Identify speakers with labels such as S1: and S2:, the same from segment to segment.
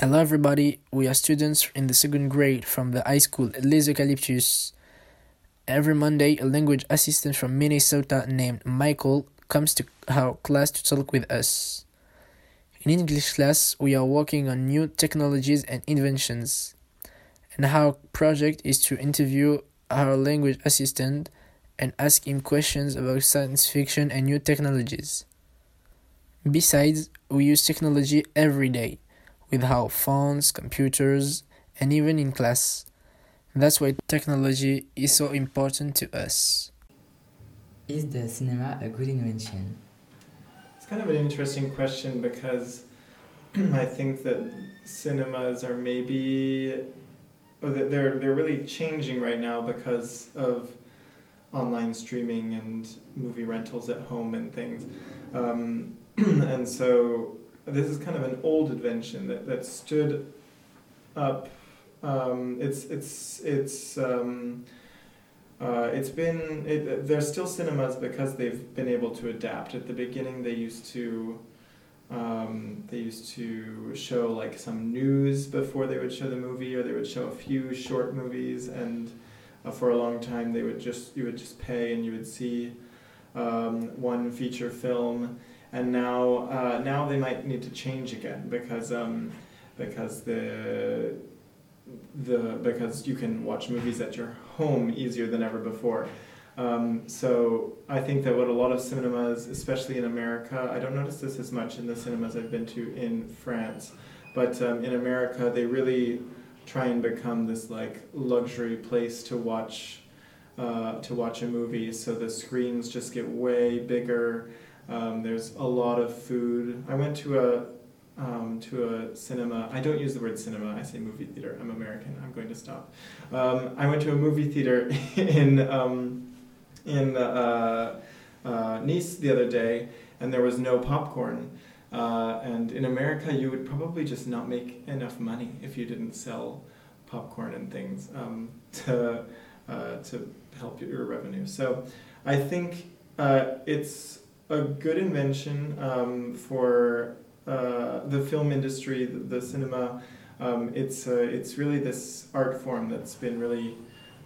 S1: Hello, everybody. We are students in the second grade from the high school Les Eucalyptus. Every Monday, a language assistant from Minnesota named Michael comes to our class to talk with us. In English class, we are working on new technologies and inventions. And our project is to interview our language assistant and ask him questions about science fiction and new technologies. Besides, we use technology every day with our phones, computers, and even in class. That's why technology is so important to us.
S2: Is the cinema a good invention?
S3: It's kind of an interesting question because I think that cinemas are maybe oh, they're they're really changing right now because of online streaming and movie rentals at home and things, um, and so this is kind of an old invention that, that stood up. Um, it's it's it's um, uh, it's been it, there's still cinemas because they've been able to adapt. At the beginning, they used to um, they used to show like some news before they would show the movie, or they would show a few short movies, and uh, for a long time they would just you would just pay and you would see um, one feature film and now uh, now they might need to change again because um, because the the because you can watch movies at your home easier than ever before. Um, so I think that what a lot of cinemas, especially in America, I don't notice this as much in the cinemas I've been to in France, but um, in America they really try and become this like luxury place to watch uh, to watch a movie. So the screens just get way bigger. Um, there's a lot of food. I went to a um, to a cinema. I don't use the word cinema. I say movie theater. I'm American. I'm going to stop. Um, I went to a movie theater in um, in uh, uh, Nice the other day, and there was no popcorn. Uh, and in America, you would probably just not make enough money if you didn't sell popcorn and things um, to uh, to help your revenue. So I think uh, it's a good invention um, for uh, the film industry, the, the cinema. Um, it's uh, it's really this art form that's been really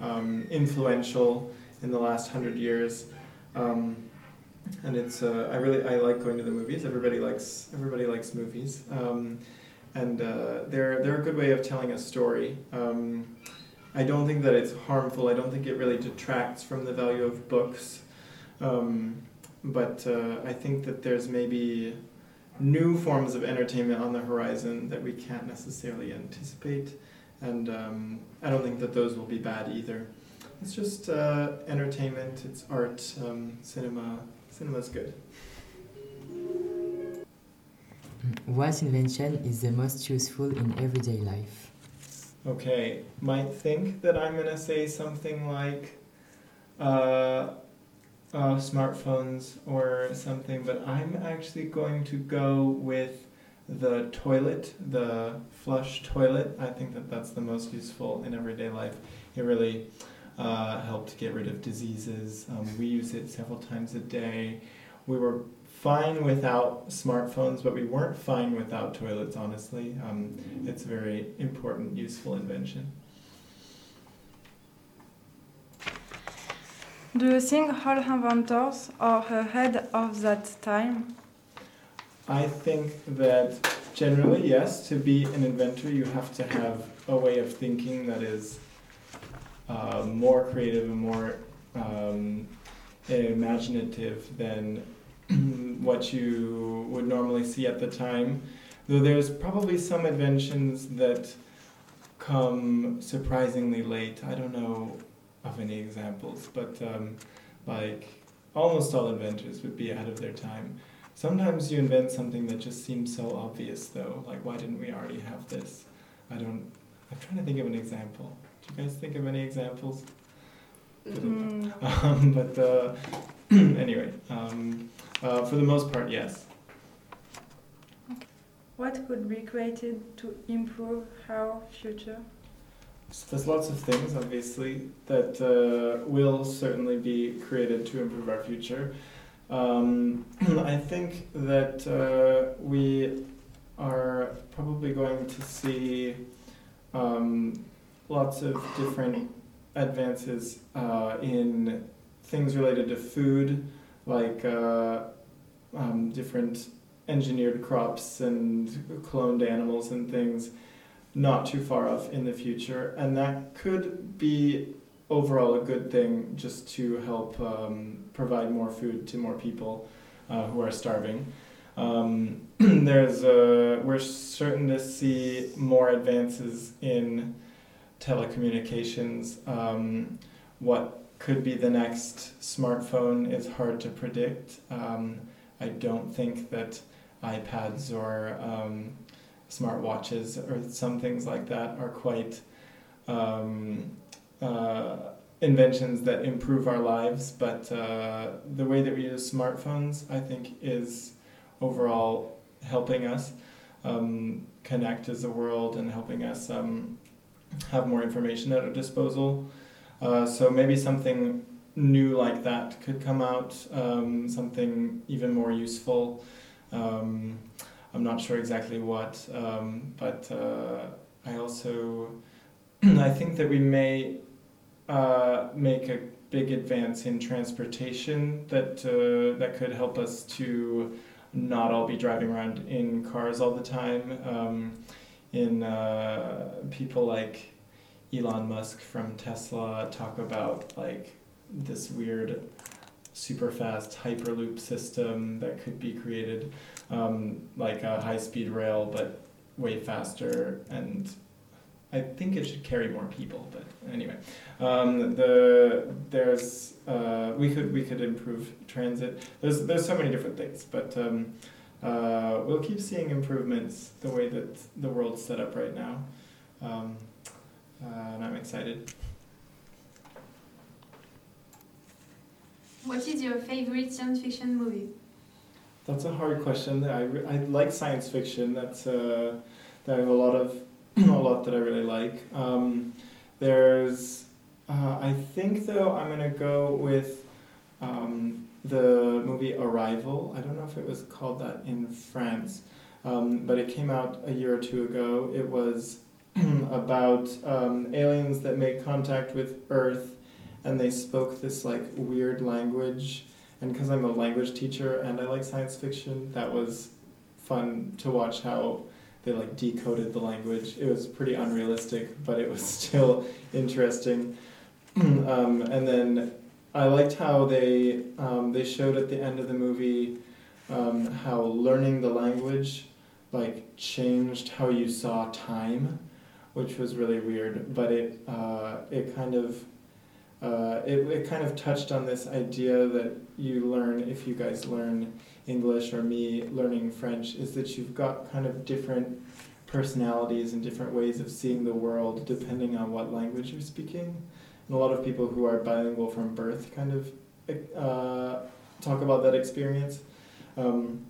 S3: um, influential in the last hundred years, um, and it's uh, I really I like going to the movies. Everybody likes everybody likes movies, um, and uh, they're they're a good way of telling a story. Um, I don't think that it's harmful. I don't think it really detracts from the value of books. Um, but uh, I think that there's maybe new forms of entertainment on the horizon that we can't necessarily anticipate, and um, I don't think that those will be bad either. It's just uh, entertainment, it's art, um, cinema. Cinema's good.
S2: What invention is the most useful in everyday life?
S3: Okay, might think that I'm gonna say something like. Uh, uh, smartphones or something, but I'm actually going to go with the toilet, the flush toilet. I think that that's the most useful in everyday life. It really uh, helped get rid of diseases. Um, we use it several times a day. We were fine without smartphones, but we weren't fine without toilets, honestly. Um, it's a very important, useful invention.
S4: Do you think all inventors are ahead of that time?
S3: I think that generally, yes, to be an inventor, you have to have a way of thinking that is uh, more creative and more um, imaginative than what you would normally see at the time. Though there's probably some inventions that come surprisingly late. I don't know of any examples, but um, like almost all inventors would be ahead of their time. Sometimes you invent something that just seems so obvious, though. Like, why didn't we already have this? I don't. I'm trying to think of an example. Do you guys think of any examples?
S4: Mm.
S3: Um, but uh, anyway, um, uh, for the most part, yes.
S4: What could be created to improve our future?
S3: So there's lots of things, obviously, that uh, will certainly be created to improve our future. Um, I think that uh, we are probably going to see um, lots of different advances uh, in things related to food, like uh, um, different engineered crops and cloned animals and things, not too far off in the future. And that could be overall a good thing just to help um, provide more food to more people uh, who are starving. Um, there's a, we're certain to see more advances in telecommunications. Um, what could be the next smartphone is hard to predict. Um, I don't think that iPads or um, smartwatches or some things like that are quite um, uh, inventions that improve our lives, but uh, the way that we use smartphones, I think, is overall helping us um, connect as a world and helping us um, have more information at our disposal. Uh, so maybe something new like that could come out, um, something even more useful. Um, I'm not sure exactly what, um, but uh, I also I think that we may uh, make a big advance in transportation that uh, that could help us to not all be driving around in cars all the time. Um, in uh, people like Elon Musk from Tesla talk about like this weird super fast hyperloop system that could be created um, like a high speed rail but way faster and I think it should carry more people, but anyway, um, the there's uh, we could we could improve transit. There's there's so many different things, but um, uh, we'll keep seeing improvements the way that the world's set up right now, um, uh, and I'm excited.
S5: What is your favorite science fiction movie?
S3: That's a hard question. I, I like science fiction. That's uh, I have a lot of a lot that I really like. Um, there's, uh, I think though, I'm gonna go with um, the movie Arrival. I don't know if it was called that in France, um, but it came out a year or two ago. It was about um, aliens that make contact with Earth, and they spoke this like weird language. And because I'm a language teacher and I like science fiction, that was fun to watch how they like decoded the language. It was pretty unrealistic, but it was still interesting. um, and then I liked how they um, they showed at the end of the movie um, how learning the language like changed how you saw time, which was really weird. But it uh, it kind of uh, it, it kind of touched on this idea that you learn if you guys learn English or me learning French is that you've got kind of different personalities and different ways of seeing the world depending on what language you're speaking. And a lot of people who are bilingual from birth kind of uh, talk about that experience. Um,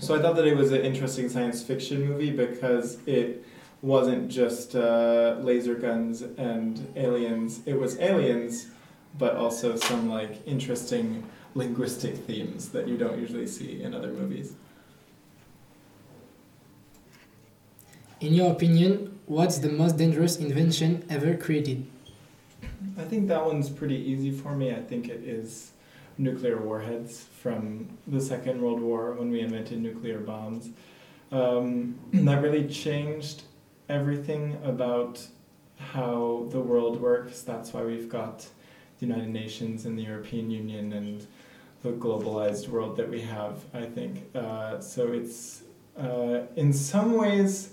S3: so I thought that it was an interesting science fiction movie because it wasn't just uh, laser guns and aliens. It was aliens, but also some like interesting linguistic themes that you don't usually see in other movies.
S1: In your opinion, what's the most dangerous invention ever created?
S3: I think that one's pretty easy for me. I think it is nuclear warheads from the Second World War when we invented nuclear bombs. Um, that really changed everything about how the world works. That's why we've got the United Nations and the European Union and the globalized world that we have, I think. Uh, so it's, uh, in some ways,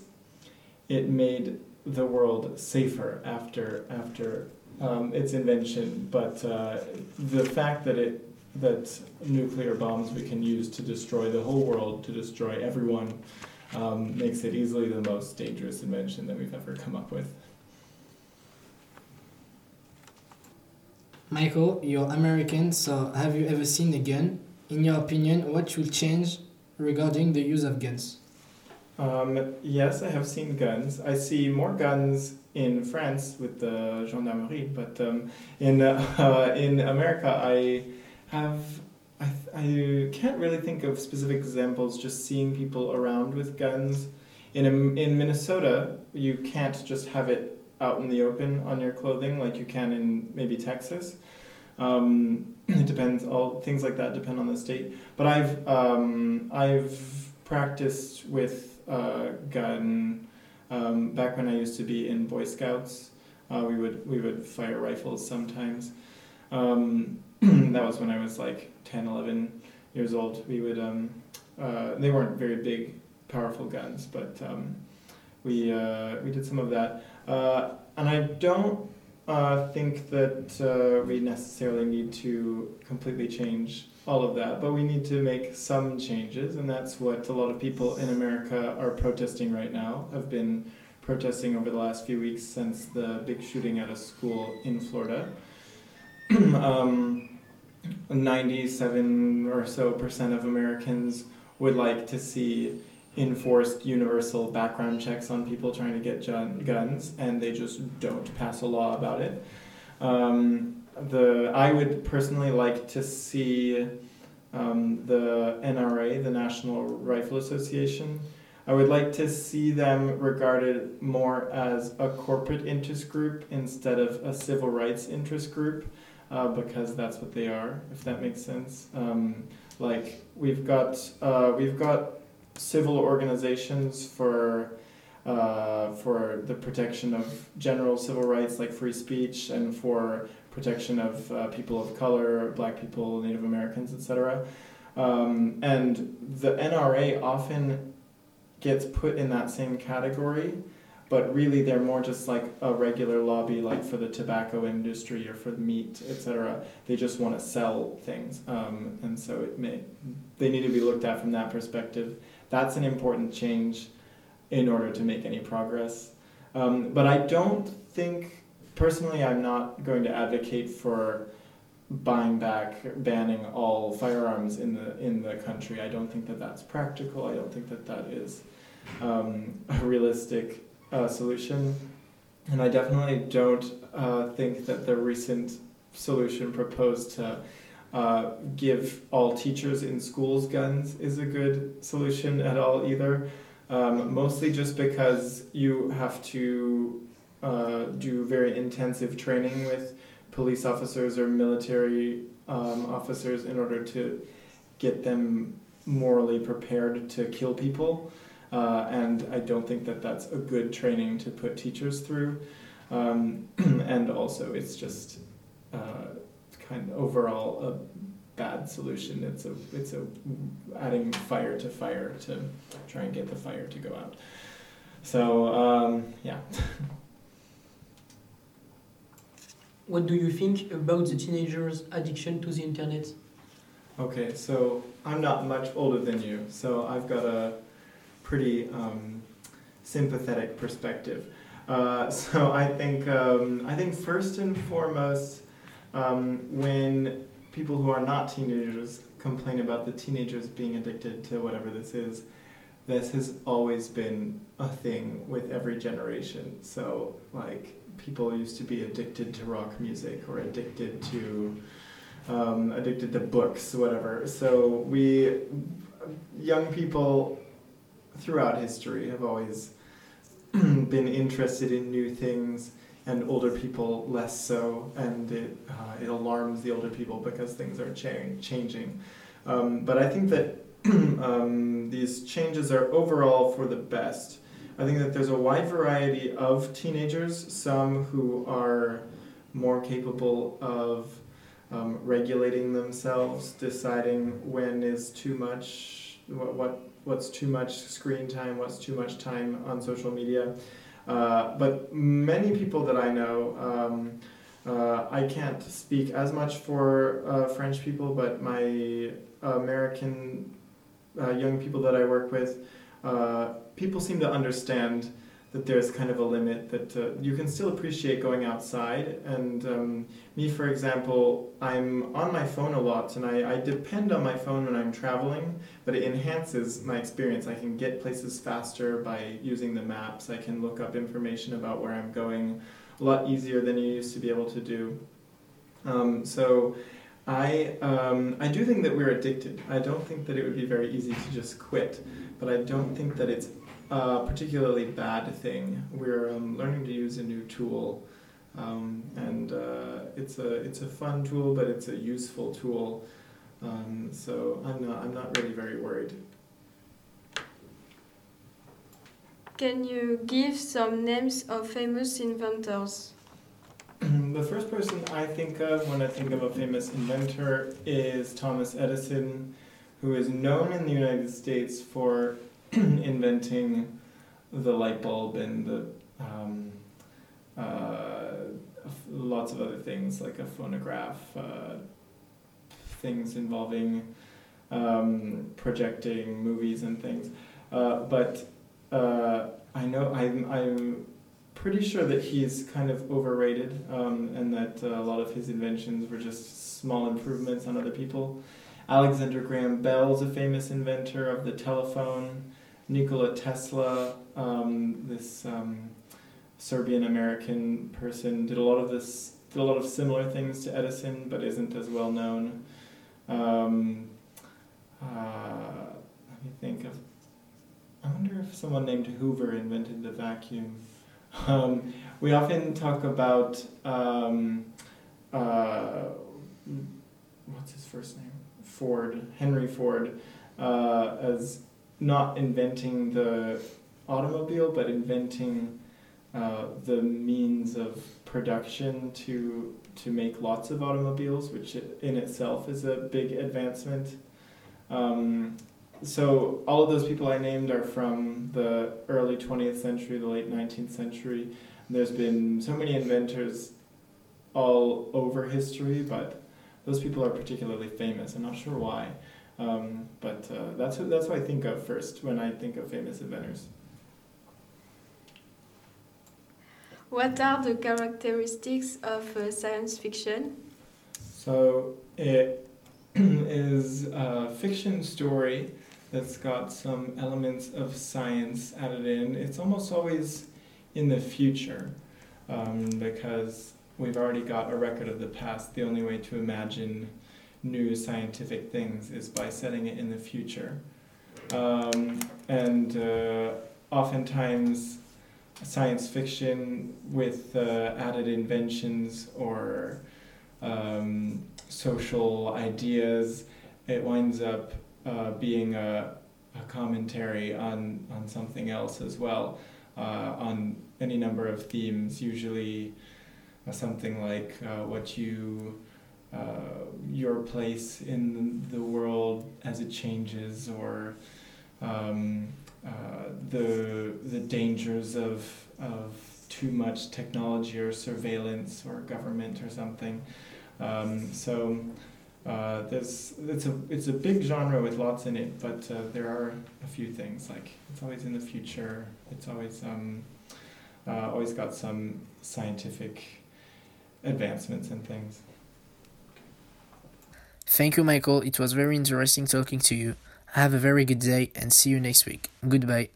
S3: it made the world safer after, after um, its invention, but uh, the fact that it that nuclear bombs we can use to destroy the whole world, to destroy everyone, um, makes it easily the most dangerous invention that we've ever come up with.
S1: Michael, you're American, so have you ever seen a gun? In your opinion, what should change regarding the use of guns?
S3: Um, yes, I have seen guns. I see more guns in France with the gendarmerie, but um, in uh, in America, I have I, I can't really think of specific examples. Just seeing people around with guns in a, in Minnesota, you can't just have it out in the open on your clothing like you can in maybe Texas. Um, it depends. All things like that depend on the state. But I've um, I've practiced with uh, gun um, back when I used to be in Boy Scouts. Uh, we would we would fire rifles sometimes. Um, that was when I was like 10, 11 years old. We would um, uh, they weren't very big, powerful guns, but um, we uh, we did some of that. Uh, and I don't uh, think that uh, we necessarily need to completely change all of that, but we need to make some changes, and that's what a lot of people in America are protesting right now. Have been protesting over the last few weeks since the big shooting at a school in Florida. um, 97 or so percent of Americans would like to see enforced universal background checks on people trying to get guns, and they just don't pass a law about it. Um, the I would personally like to see um, the NRA, the National Rifle Association. I would like to see them regarded more as a corporate interest group instead of a civil rights interest group, uh, because that's what they are. If that makes sense. Um, like we've got uh, we've got civil organizations for uh, for the protection of general civil rights like free speech and for protection of uh, people of color, black people, Native Americans, etc. Um, and the NRA often gets put in that same category, but really they're more just like a regular lobby, like for the tobacco industry or for the meat, etc. They just want to sell things, um, and so it may they need to be looked at from that perspective. That's an important change in order to make any progress. Um, but I don't think, personally, I'm not going to advocate for buying back, banning all firearms in the in the country. I don't think that that's practical. I don't think that that is um, a realistic uh, solution, and I definitely don't uh, think that the recent solution proposed to uh, give all teachers in schools guns is a good solution at all either. Um, mostly just because you have to uh, do very intensive training with police officers or military um, officers in order to get them morally prepared to kill people. Uh, and I don't think that that's a good training to put teachers through. Um, and also, it's just uh, kind of overall a bad solution. It's a it's a adding fire to fire to try and get the fire to go out. So um, yeah.
S6: what do you think about the teenagers' addiction to the internet?
S3: Okay, so I'm not much older than you, so I've got a pretty um, sympathetic perspective. Uh, so I think um, I think first and foremost um, when people who are not teenagers complain about the teenagers being addicted to whatever this is, this has always been a thing with every generation. So, like, people used to be addicted to rock music or addicted to um, addicted to books, whatever. So we, young people, throughout history, have always been interested in new things and older people less so, and it, uh, it alarms the older people because things are cha- changing. Um, but I think that um, these changes are overall for the best. I think that there's a wide variety of teenagers, some who are more capable of um, regulating themselves, deciding when is too much, what, what what's too much screen time, what's too much time on social media. Uh, but many people that I know, um, uh, I can't speak as much for uh, French people, but my American uh, young people that I work with, uh, people seem to understand that there's kind of a limit that uh, you can still appreciate going outside. And um, me, for example, I'm on my phone a lot and I, I depend on my phone when I'm traveling, but it enhances my experience. I can get places faster by using the maps, I can look up information about where I'm going a lot easier than you used to be able to do. Um, so I, um, I do think that we're addicted. I don't think that it would be very easy to just quit, but I don't think that it's a particularly bad thing. We're um, learning to use a new tool, um, and uh, it's a it's a fun tool, but it's a useful tool. Um, so I'm not I'm not really very worried.
S7: Can you give some names of famous inventors?
S3: the first person I think of when I think of a famous inventor is Thomas Edison, who is known in the United States for inventing the light bulb and the um, uh, lots of other things like a phonograph, uh, things involving um, projecting movies and things. Uh, but uh, I know I'm, I'm pretty sure that he's kind of overrated um, and that uh, a lot of his inventions were just small improvements on other people. Alexander Graham Bell is a famous inventor of the telephone. Nikola Tesla, um, this um, Serbian American person, did a lot of this, did a lot of similar things to Edison, but isn't as well known. Um, uh, let me think of. I wonder if someone named Hoover invented the vacuum. Um, we often talk about um, uh, what's his first name? Ford, Henry Ford, uh, as not inventing the automobile, but inventing uh, the means of production to to make lots of automobiles, which in itself is a big advancement. Um, so all of those people I named are from the early 20th century, the late 19th century. There's been so many inventors all over history, but those people are particularly famous. I'm not sure why, um, but uh, that's what, that's what I think of first when I think of famous inventors.
S7: What are the characteristics of uh, science fiction?
S3: So it is a fiction story that's got some elements of science added in. It's almost always in the future um, because we've already got a record of the past. The only way to imagine new scientific things is by setting it in the future. Um, and uh, oftentimes, science fiction with uh, added inventions or um, social ideas, it winds up uh, being a, a, commentary on, on something else as well, uh, on any number of themes, usually uh, something like uh, what you, your place in the world as it changes, or um, the, the dangers of, of too much technology or surveillance or government or something. Um, so uh, there's it's a it's a big genre with lots in it, but uh, there are a few things like it's always in the future. It's always um, uh, always got some scientific advancements and things.
S1: Thank you, Michael. It was very interesting talking to you. Have a very good day and see you next week. Goodbye.